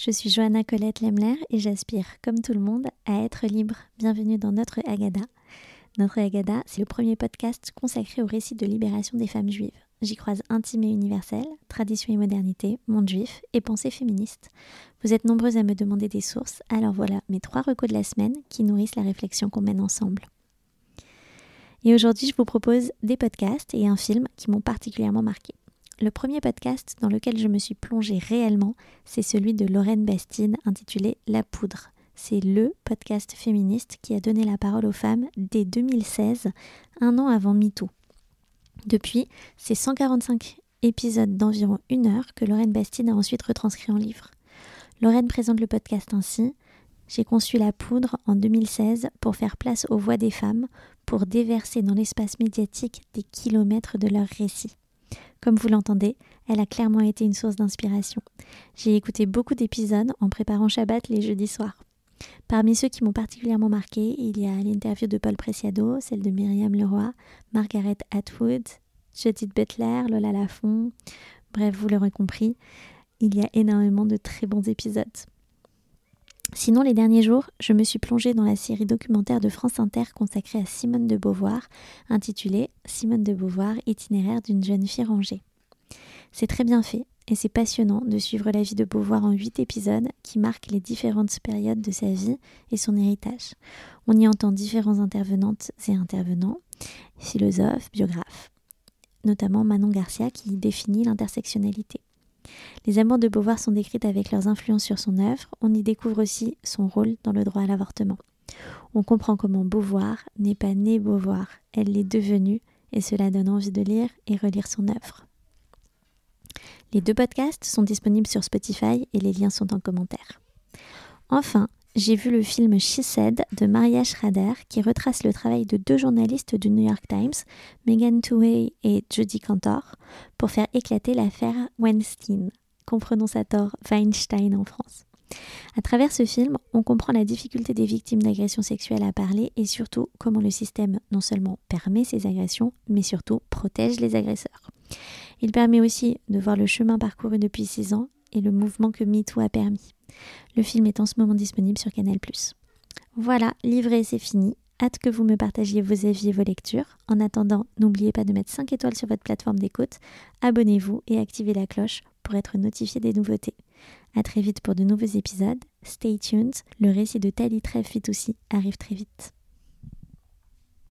Je suis Johanna Colette Lemler et j'aspire, comme tout le monde, à être libre. Bienvenue dans Notre Agada. Notre Agada, c'est le premier podcast consacré au récit de libération des femmes juives. J'y croise intime et universel, tradition et modernité, monde juif et pensée féministe. Vous êtes nombreuses à me demander des sources, alors voilà mes trois recos de la semaine qui nourrissent la réflexion qu'on mène ensemble. Et aujourd'hui, je vous propose des podcasts et un film qui m'ont particulièrement marqué. Le premier podcast dans lequel je me suis plongée réellement, c'est celui de Lorraine Bastide intitulé La Poudre. C'est le podcast féministe qui a donné la parole aux femmes dès 2016, un an avant MeToo. Depuis, c'est 145 épisodes d'environ une heure que Lorraine Bastide a ensuite retranscrit en livre. Lorraine présente le podcast ainsi J'ai conçu la poudre en 2016 pour faire place aux voix des femmes, pour déverser dans l'espace médiatique des kilomètres de leurs récits. Comme vous l'entendez, elle a clairement été une source d'inspiration. J'ai écouté beaucoup d'épisodes en préparant Shabbat les jeudis soirs. Parmi ceux qui m'ont particulièrement marqué, il y a l'interview de Paul Preciado, celle de Myriam Leroy, Margaret Atwood, Judith Butler, Lola Lafont. Bref, vous l'aurez compris, il y a énormément de très bons épisodes. Sinon, les derniers jours, je me suis plongée dans la série documentaire de France Inter consacrée à Simone de Beauvoir, intitulée Simone de Beauvoir, itinéraire d'une jeune fille rangée. C'est très bien fait et c'est passionnant de suivre la vie de Beauvoir en huit épisodes qui marquent les différentes périodes de sa vie et son héritage. On y entend différents intervenantes et intervenants, philosophes, biographes, notamment Manon Garcia qui définit l'intersectionnalité. Les amours de Beauvoir sont décrites avec leurs influences sur son œuvre. On y découvre aussi son rôle dans le droit à l'avortement. On comprend comment Beauvoir n'est pas née Beauvoir, elle l'est devenue, et cela donne envie de lire et relire son œuvre. Les deux podcasts sont disponibles sur Spotify et les liens sont en commentaire. Enfin, j'ai vu le film She Said de Maria Schrader qui retrace le travail de deux journalistes du New York Times, Megan Twohey et Judy Cantor, pour faire éclater l'affaire Weinstein, comprenons sa tort Weinstein en France. À travers ce film, on comprend la difficulté des victimes d'agressions sexuelles à parler et surtout comment le système non seulement permet ces agressions, mais surtout protège les agresseurs. Il permet aussi de voir le chemin parcouru depuis six ans et le mouvement que MeToo a permis. Le film est en ce moment disponible sur Canal+. Voilà, livré, c'est fini. Hâte que vous me partagiez vos avis et vos lectures. En attendant, n'oubliez pas de mettre 5 étoiles sur votre plateforme d'écoute, abonnez-vous et activez la cloche pour être notifié des nouveautés. A très vite pour de nouveaux épisodes. Stay tuned, le récit de Tali Trèves aussi arrive très vite.